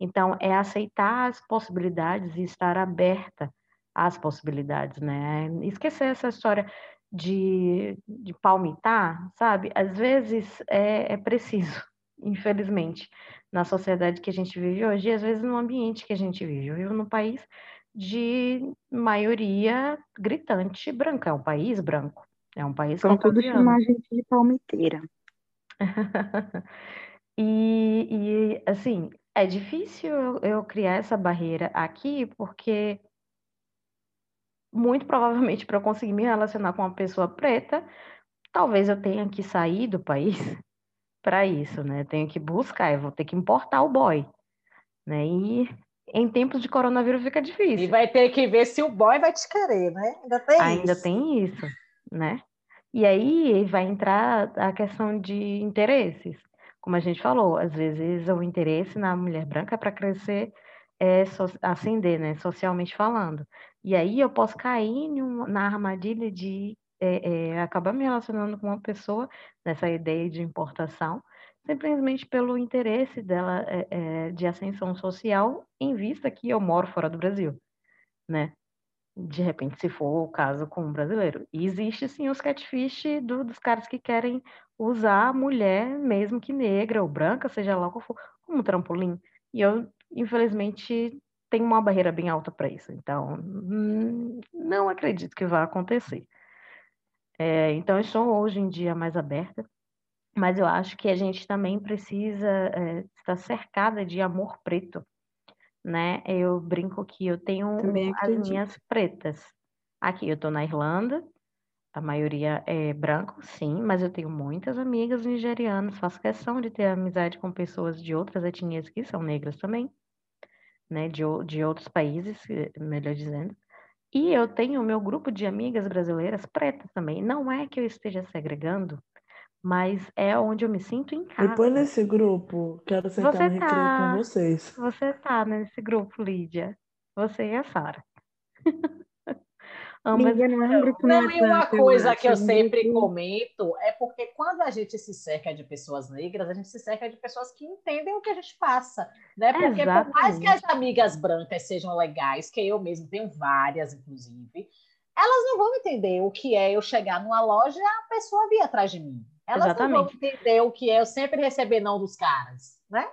Então, é aceitar as possibilidades e estar aberta às possibilidades, né? Esquecer essa história de, de palmitar, sabe? Às vezes é, é preciso, infelizmente, na sociedade que a gente vive hoje, e às vezes no ambiente que a gente vive. Eu vivo num país de maioria gritante branca, é um país branco, é um país Então tudo chamar a gente de palmiteira. e, e, assim, é difícil eu, eu criar essa barreira aqui, porque muito provavelmente para eu conseguir me relacionar com uma pessoa preta, talvez eu tenha que sair do país para isso, né? tenho que buscar, eu vou ter que importar o boy, né? E em tempos de coronavírus fica difícil. E vai ter que ver se o boy vai te querer, né? Ainda tem Ainda isso. tem isso, né? E aí vai entrar a questão de interesses. Como a gente falou, às vezes o interesse na mulher branca é para crescer, é, so, ascender, né? Socialmente falando. E aí eu posso cair na armadilha de é, é, acabar me relacionando com uma pessoa nessa ideia de importação, simplesmente pelo interesse dela é, é, de ascensão social, em vista que eu moro fora do Brasil, né? De repente, se for o caso com um brasileiro. E existe, sim, os catfish do, dos caras que querem usar a mulher, mesmo que negra ou branca, seja lá qual for, como trampolim. E eu, infelizmente, tenho uma barreira bem alta para isso. Então, hum, não acredito que vá acontecer. É, então, eu estou hoje em dia mais aberta, mas eu acho que a gente também precisa é, estar cercada de amor preto, né? Eu brinco que eu tenho as minhas pretas. Aqui, eu estou na Irlanda, a maioria é branco, sim, mas eu tenho muitas amigas nigerianas, faço questão de ter amizade com pessoas de outras etnias que são negras também, né? De, de outros países, melhor dizendo. E eu tenho o meu grupo de amigas brasileiras pretas também. Não é que eu esteja segregando, mas é onde eu me sinto em casa. Põe nesse grupo, quero sentar você no tá, com vocês. Você tá nesse grupo, Lídia. Você e a Sara. Ambas não, é um grupo não, e uma coisa que eu sempre comento é porque quando a gente se cerca de pessoas negras, a gente se cerca de pessoas que entendem o que a gente passa, né? Porque Exatamente. por mais que as amigas brancas sejam legais, que eu mesmo tenho várias, inclusive, elas não vão entender o que é eu chegar numa loja e a pessoa vir atrás de mim. Elas Exatamente. não vão entender o que é eu sempre receber não dos caras, né?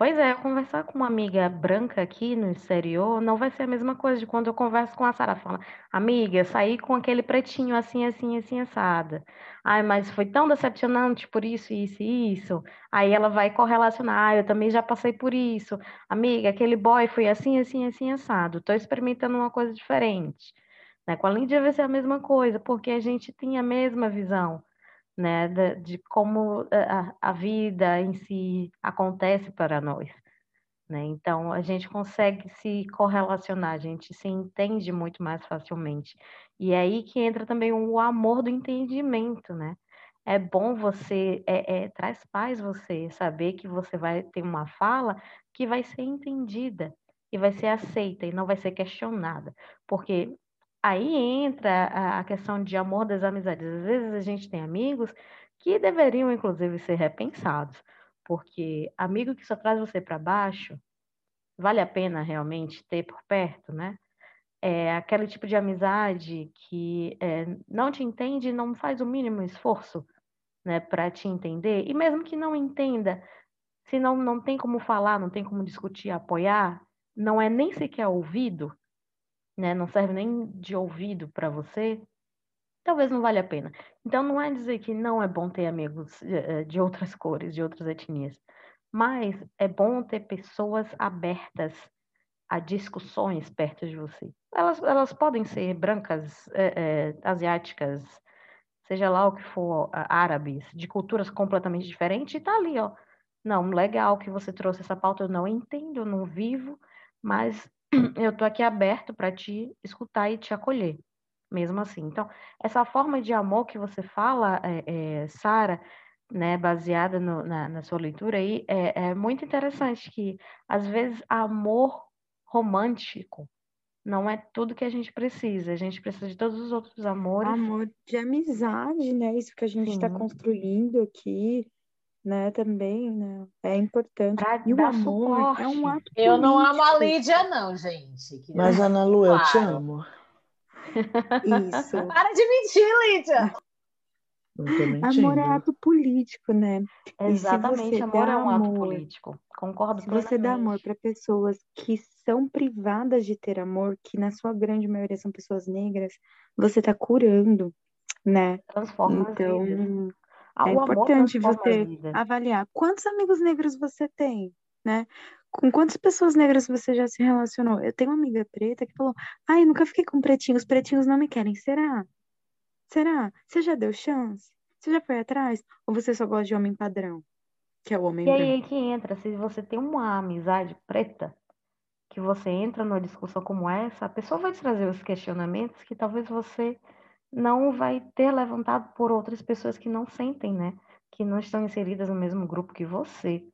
Pois é, conversar com uma amiga branca aqui no exterior não vai ser a mesma coisa de quando eu converso com a Sara. Fala, amiga, saí com aquele pretinho assim, assim, assim, assada. Ai, mas foi tão decepcionante por isso, isso e isso. Aí ela vai correlacionar, ah, eu também já passei por isso. Amiga, aquele boy foi assim, assim, assim, assado. Estou experimentando uma coisa diferente. Né? Com a Lídia vai ser a mesma coisa, porque a gente tem a mesma visão né, de, de como a, a, vida em si acontece para nós. Né? Então, a gente consegue se correlacionar, a gente se entende muito mais facilmente. E é aí que entra também o amor do entendimento, né? É bom você, é, é, traz paz você saber que você vai ter uma fala que vai ser entendida e vai ser aceita e não vai ser questionada. Porque aí entra a questão de amor das amizades. Às vezes a gente tem amigos que deveriam, inclusive, ser repensados, porque amigo que só traz você para baixo, vale a pena realmente ter por perto, né? É aquele tipo de amizade que é, não te entende e não faz o mínimo esforço né, para te entender, e mesmo que não entenda, se não, não tem como falar, não tem como discutir, apoiar, não é nem sequer ouvido, né, não serve nem de ouvido para você, talvez não valha a pena. Então, não é dizer que não é bom ter amigos eh, de outras cores, de outras etnias, mas é bom ter pessoas abertas a discussões perto de você. Elas, elas podem ser brancas, é, é, asiáticas, seja lá o que for, árabes, de culturas completamente diferentes, e tá ali, ó. Não, legal que você trouxe essa pauta, eu não entendo, eu não vivo, mas eu tô aqui aberto para te escutar e te acolher, mesmo assim. Então, essa forma de amor que você fala, é, é, Sara, né, baseada no, na, na, sua leitura aí, é, é muito interessante que, às vezes, amor romântico não é tudo que a gente precisa. A gente precisa de todos os outros amores. Amor de amizade, né? Isso que a gente está construindo aqui, né? Também, né? É importante. Pra e o amor suporte. é um ato Eu não amo a Lídia, não, gente. Mas, Ana Lu, claro. eu te amo. Isso. Para de mentir, Lídia! Amor é ato político, né? Exatamente, amor é um ato político. Concordo Se você dá amor para pessoas que são privadas de ter amor, que na sua grande maioria são pessoas negras, você está curando, né? Transforma então, é importante você avaliar quantos amigos negros você tem, né? Com quantas pessoas negras você já se relacionou? Eu tenho uma amiga preta que falou: Ai, nunca fiquei com pretinhos, pretinhos não me querem. Será? Será? Você já deu chance? Você já foi atrás? Ou você só gosta de homem padrão? Que é o homem E branco? aí que entra, se você tem uma amizade preta, que você entra numa discussão como essa, a pessoa vai te trazer os questionamentos que talvez você não vai ter levantado por outras pessoas que não sentem, né? Que não estão inseridas no mesmo grupo que você,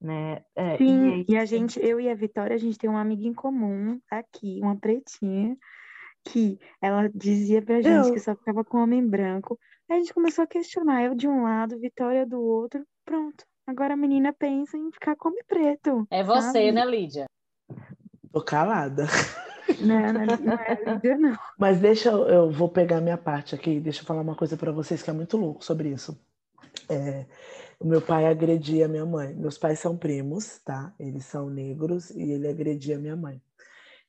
né? É, Sim, e, e a gente, eu e a Vitória, a gente tem uma amiga em comum aqui, uma pretinha, que ela dizia pra gente eu... que só ficava com homem branco. Aí a gente começou a questionar, eu de um lado, Vitória do outro, pronto. Agora a menina pensa em ficar com homem preto. É você, sabe? né, Lídia? Tô calada. Não, não, não é Lídia, não. Mas deixa eu, vou pegar minha parte aqui, deixa eu falar uma coisa para vocês que é muito louco sobre isso. É, o meu pai agredia minha mãe. Meus pais são primos, tá? Eles são negros e ele agredia minha mãe.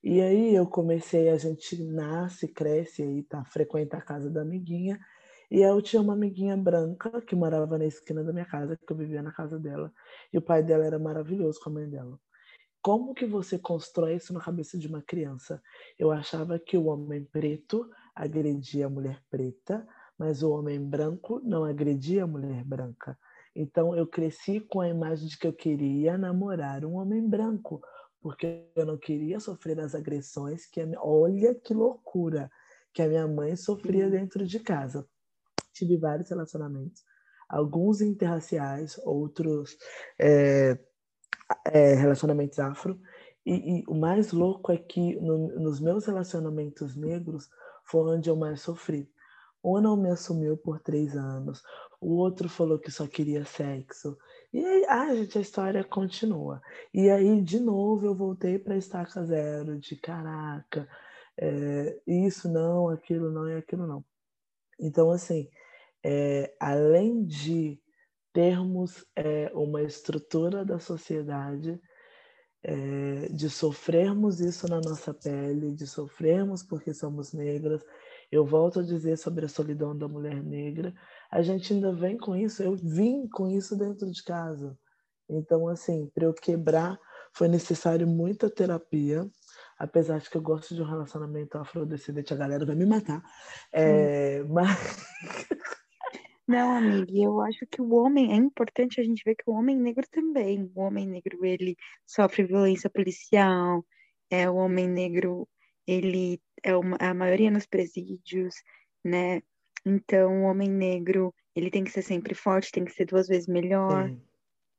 E aí eu comecei, a gente nasce, cresce aí, tá? Frequenta a casa da amiguinha. E eu tinha uma amiguinha branca que morava na esquina da minha casa, que eu vivia na casa dela. E o pai dela era maravilhoso com a mãe dela. Como que você constrói isso na cabeça de uma criança? Eu achava que o homem preto agredia a mulher preta, mas o homem branco não agredia a mulher branca. Então eu cresci com a imagem de que eu queria namorar um homem branco, porque eu não queria sofrer as agressões que a minha... olha que loucura que a minha mãe sofria dentro de casa. Tive vários relacionamentos, alguns interraciais, outros é, é, relacionamentos afro. E, e, o mais louco é que no, nos meus relacionamentos negros foi onde eu mais sofri. Um não me assumiu por três anos, o outro falou que só queria sexo, e aí, ah, gente, a história continua. E aí, de novo, eu voltei para estaca zero, de caraca, é, isso não, aquilo não e aquilo não. Então, assim, é, além de termos é, uma estrutura da sociedade, é, de sofrermos isso na nossa pele, de sofrermos porque somos negras, eu volto a dizer sobre a solidão da mulher negra, a gente ainda vem com isso, eu vim com isso dentro de casa. Então, assim, para eu quebrar, foi necessário muita terapia, apesar de que eu gosto de um relacionamento afrodescendente, a galera vai me matar. É, hum. mas... Não, amiga, eu acho que o homem, é importante a gente ver que o homem negro também, o homem negro, ele sofre violência policial, é, o homem negro, ele é uma, a maioria nos presídios, né? Então, o homem negro, ele tem que ser sempre forte, tem que ser duas vezes melhor, Sim.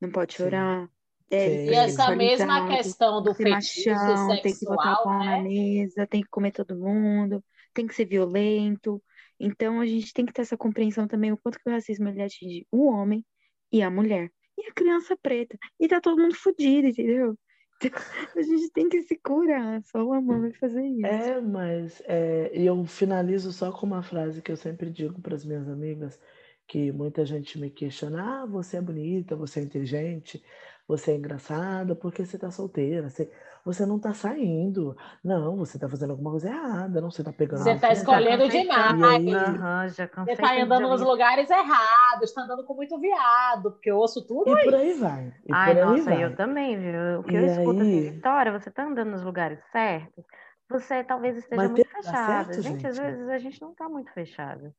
não pode chorar. É, e essa mesma questão do fetiche machão, sexual, tem que botar pau né? na mesa, tem que comer todo mundo, tem que ser violento. Então, a gente tem que ter essa compreensão também o quanto que o racismo ele atinge o homem e a mulher. E a criança preta. E tá todo mundo fodido, entendeu? A gente tem que se curar, só o amor vai fazer isso. É, mas é, eu finalizo só com uma frase que eu sempre digo para as minhas amigas, que muita gente me questiona, ah, você é bonita, você é inteligente, você é engraçada, porque você tá solteira, você, você não tá saindo. Não, você tá fazendo alguma coisa errada, não, você tá pegando. Você tá escolhendo demais. Aí... Uhum, você tá andando nos lugares errados, tá andando com muito viado, porque eu ouço tudo. E aí. por aí vai. E Ai, por nossa, vai. eu também, viu? O que e eu escuto assim, aí... Vitória, você tá andando nos lugares certos? Você talvez esteja Mas muito fechada. Certo, gente, gente, às vezes a gente não tá muito fechada.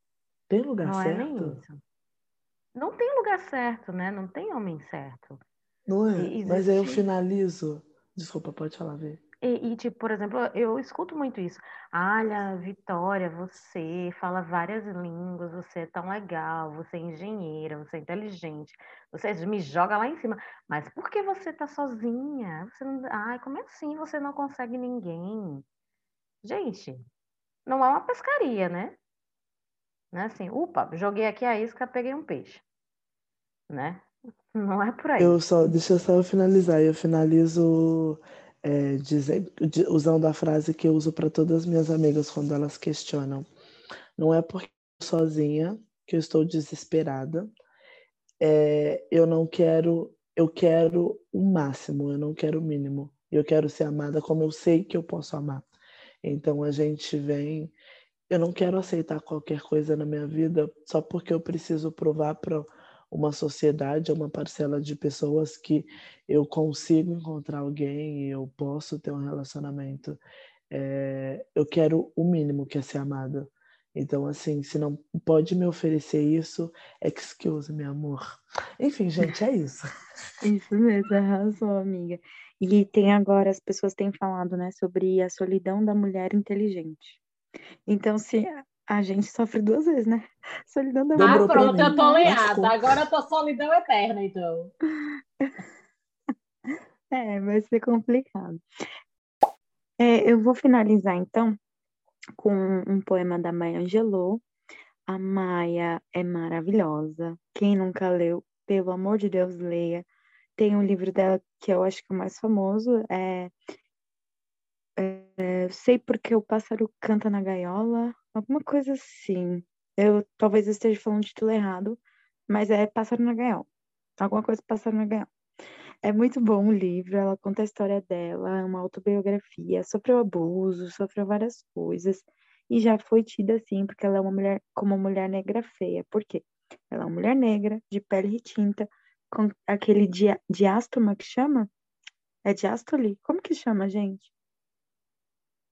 Tem lugar não certo? É nem isso. Não tem lugar certo, né? Não tem homem certo. Não é? Existe... Mas aí eu finalizo. Desculpa, pode falar, Vê. E, e, tipo, por exemplo, eu escuto muito isso. Olha, Vitória, você fala várias línguas, você é tão legal, você é engenheira, você é inteligente, você me joga lá em cima. Mas por que você tá sozinha? Você não... Ai, como é assim você não consegue ninguém? Gente, não é uma pescaria, né? Não é assim, upa, joguei aqui a isca, peguei um peixe. Né? Não é por aí. Eu só, deixa eu só finalizar. Eu finalizo é, dizendo, usando a frase que eu uso para todas as minhas amigas quando elas questionam. Não é porque sozinha que eu estou desesperada. É, eu não quero, eu quero o máximo, eu não quero o mínimo. Eu quero ser amada como eu sei que eu posso amar. Então a gente vem. Eu não quero aceitar qualquer coisa na minha vida só porque eu preciso provar para uma sociedade, uma parcela de pessoas que eu consigo encontrar alguém e eu posso ter um relacionamento. É, eu quero o mínimo que é ser amada. Então, assim, se não pode me oferecer isso, excuse, meu amor. Enfim, gente, é isso. isso mesmo, arrasou, amiga. E tem agora, as pessoas têm falado, né, sobre a solidão da mulher inteligente. Então, se a gente sofre duas vezes, né? Solidão da Ah, pronto, eu tô lenhada. Agora eu tô solidão eterna, então. É, vai ser complicado. É, eu vou finalizar, então, com um poema da Maya Angelou. A Maia é maravilhosa. Quem nunca leu, pelo amor de Deus, leia. Tem um livro dela que eu acho que é o mais famoso, é, é Sei Porque o Pássaro Canta na Gaiola, alguma coisa assim. Eu talvez esteja falando o título errado, mas é Pássaro na Gaiola. Alguma coisa Pássaro na Gaiola. É muito bom o livro, ela conta a história dela, é uma autobiografia, sofreu abuso, sofreu várias coisas, e já foi tida assim, porque ela é uma mulher, como uma mulher negra feia. Por quê? Ela é uma mulher negra, de pele retinta, com aquele dia, diástoma que chama? É diástole? Como que chama, gente?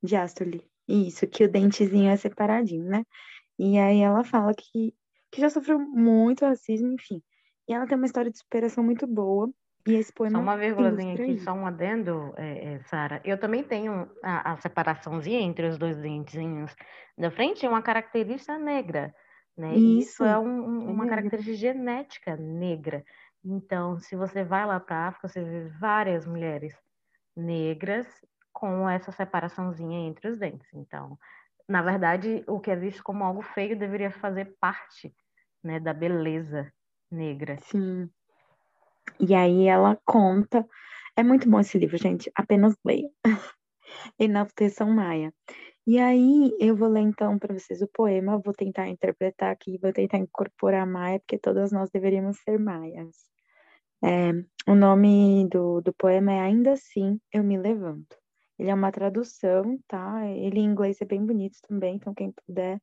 Diástole. Isso, que o dentezinho é separadinho, né? E aí ela fala que, que já sofreu muito racismo, enfim. E ela tem uma história de superação muito boa. E esse poema. Só uma vírgulazinha aqui, só um adendo, é, é, Sara. Eu também tenho a, a, separaçãozinha entre os dois dentezinhos da frente, é uma característica negra. Né? Isso, Isso é um, um, uma é característica genética negra. Então, se você vai lá para a África, você vê várias mulheres negras com essa separaçãozinha entre os dentes. Então, na verdade, o que é visto como algo feio deveria fazer parte né, da beleza negra. Sim. E aí ela conta. É muito bom esse livro, gente. Apenas leia. Enalteção Maia. E aí eu vou ler então para vocês o poema, vou tentar interpretar aqui, vou tentar incorporar Maia, porque todas nós deveríamos ser Maias. É, o nome do, do poema é Ainda Assim Eu Me Levanto. Ele é uma tradução, tá? Ele em inglês é bem bonito também, então quem puder.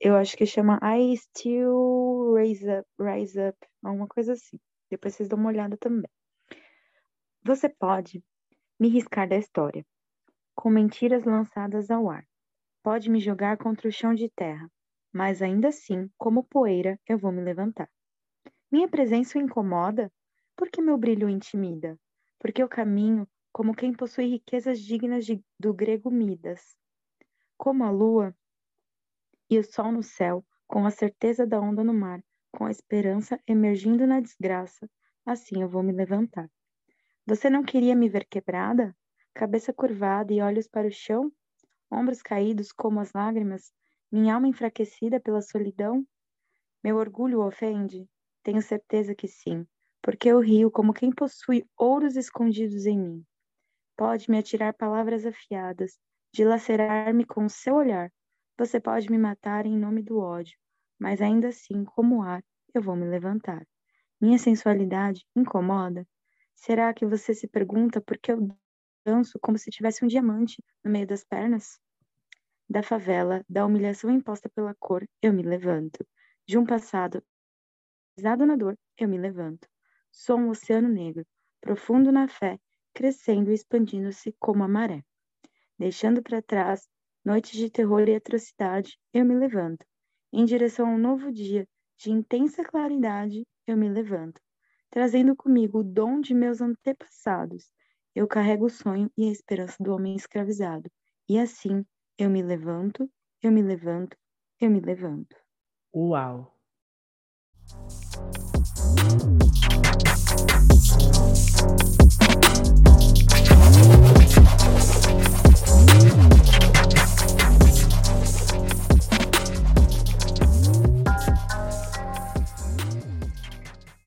Eu acho que chama I Still Raise Up, Rise Up, alguma coisa assim. Depois vocês dão uma olhada também. Você pode me riscar da história, com mentiras lançadas ao ar. Pode me jogar contra o chão de terra, mas ainda assim, como poeira, eu vou me levantar. Minha presença o incomoda? Porque meu brilho o intimida? Porque eu caminho como quem possui riquezas dignas de, do grego Midas. Como a lua e o sol no céu, com a certeza da onda no mar, com a esperança emergindo na desgraça, assim eu vou me levantar. Você não queria me ver quebrada? Cabeça curvada e olhos para o chão? Ombros caídos como as lágrimas? Minha alma enfraquecida pela solidão? Meu orgulho ofende? Tenho certeza que sim, porque eu rio como quem possui ouros escondidos em mim pode me atirar palavras afiadas, dilacerar-me com o seu olhar. Você pode me matar em nome do ódio, mas ainda assim, como ar, eu vou me levantar. Minha sensualidade incomoda? Será que você se pergunta por que eu danço como se tivesse um diamante no meio das pernas? Da favela, da humilhação imposta pela cor, eu me levanto. De um passado pisado na dor, eu me levanto. Sou um oceano negro, profundo na fé, crescendo e expandindo-se como a maré. Deixando para trás noites de terror e atrocidade, eu me levanto. Em direção a um novo dia de intensa claridade, eu me levanto. Trazendo comigo o dom de meus antepassados, eu carrego o sonho e a esperança do homem escravizado. E assim, eu me levanto, eu me levanto, eu me levanto. Uau! Thank you.